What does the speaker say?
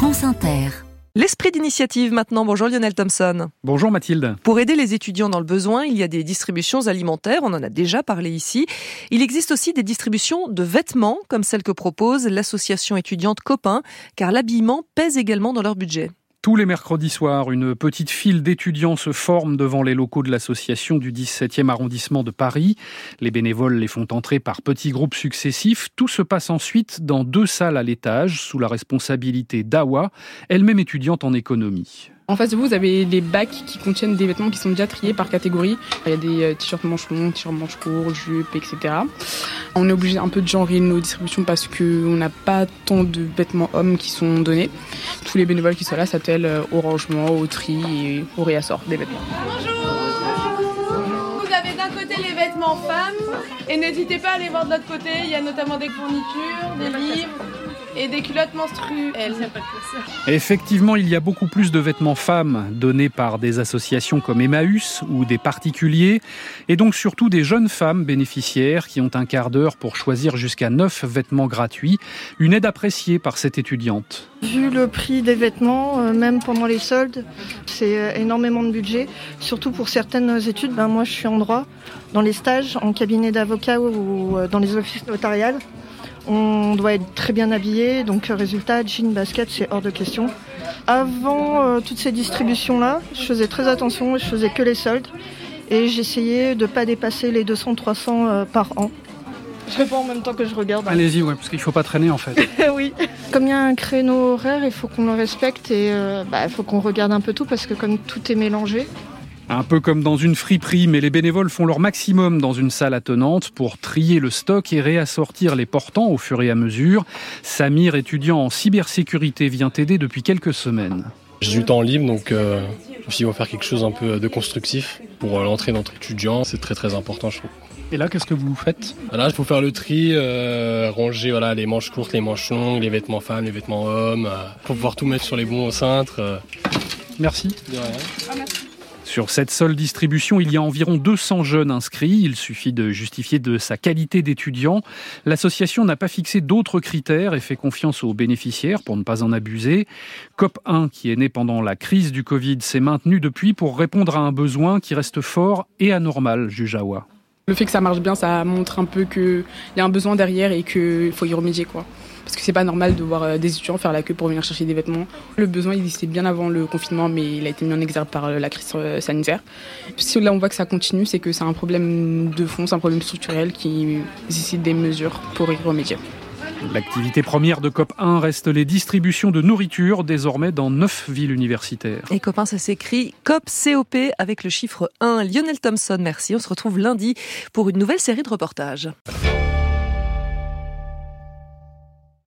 France Inter. L'esprit d'initiative maintenant. Bonjour Lionel Thompson. Bonjour Mathilde. Pour aider les étudiants dans le besoin, il y a des distributions alimentaires, on en a déjà parlé ici. Il existe aussi des distributions de vêtements, comme celle que propose l'association étudiante Copain, car l'habillement pèse également dans leur budget. Tous les mercredis soirs, une petite file d'étudiants se forme devant les locaux de l'association du 17e arrondissement de Paris. Les bénévoles les font entrer par petits groupes successifs. Tout se passe ensuite dans deux salles à l'étage, sous la responsabilité d'Awa, elle-même étudiante en économie. En face de vous, vous avez les bacs qui contiennent des vêtements qui sont déjà triés par catégorie. Il y a des euh, t-shirts manches longs, t-shirts manches courts, jupes, etc. On est obligé un peu de genrer nos distributions parce qu'on n'a pas tant de vêtements hommes qui sont donnés. Tous les bénévoles qui sont là s'attellent euh, au rangement, au tri et au réassort des vêtements. Bonjour Vous avez d'un côté les vêtements femmes et n'hésitez pas à aller voir de l'autre côté, il y a notamment des fournitures, des livres et des culottes menstruelles. Effectivement, il y a beaucoup plus de vêtements femmes donnés par des associations comme Emmaüs ou des particuliers, et donc surtout des jeunes femmes bénéficiaires qui ont un quart d'heure pour choisir jusqu'à neuf vêtements gratuits, une aide appréciée par cette étudiante. Vu le prix des vêtements, euh, même pendant les soldes, c'est euh, énormément de budget, surtout pour certaines études. Ben, moi, je suis en droit, dans les stages, en cabinet d'avocat ou euh, dans les offices notariales. On doit être très bien habillé, donc résultat, jean, basket, c'est hors de question. Avant euh, toutes ces distributions-là, je faisais très attention, je faisais que les soldes et j'essayais de ne pas dépasser les 200-300 euh, par an. Je réponds en même temps que je regarde. Allez-y, ouais, parce qu'il faut pas traîner en fait. oui. Comme il y a un créneau horaire, il faut qu'on le respecte et euh, bah, il faut qu'on regarde un peu tout parce que comme tout est mélangé, Un peu comme dans une friperie, mais les bénévoles font leur maximum dans une salle attenante pour trier le stock et réassortir les portants au fur et à mesure. Samir, étudiant en cybersécurité, vient aider depuis quelques semaines. J'ai du temps libre, donc euh, je me suis dit, on va faire quelque chose un peu de constructif pour euh, l'entrée d'entre étudiants. C'est très très important, je trouve. Et là, qu'est-ce que vous faites? Là, il faut faire le tri, euh, ranger voilà, les manches courtes, les manches longues, les vêtements femmes, les vêtements hommes, euh, pour pouvoir tout mettre sur les bons cintres. euh. Merci. De rien. Sur cette seule distribution, il y a environ 200 jeunes inscrits. Il suffit de justifier de sa qualité d'étudiant. L'association n'a pas fixé d'autres critères et fait confiance aux bénéficiaires pour ne pas en abuser. COP1, qui est né pendant la crise du Covid, s'est maintenu depuis pour répondre à un besoin qui reste fort et anormal, juge Awa. Le fait que ça marche bien, ça montre un peu qu'il y a un besoin derrière et qu'il faut y remédier. quoi. Parce que c'est pas normal de voir euh, des étudiants faire la queue pour venir chercher des vêtements. Le besoin existait bien avant le confinement, mais il a été mis en exergue par euh, la crise euh, sanitaire. Si là on voit que ça continue, c'est que c'est un problème de fond, c'est un problème structurel qui nécessite des mesures pour y remédier. L'activité première de COP1 reste les distributions de nourriture, désormais dans neuf villes universitaires. Et copains, ça s'écrit COP-COP avec le chiffre 1. Lionel Thompson, merci. On se retrouve lundi pour une nouvelle série de reportages.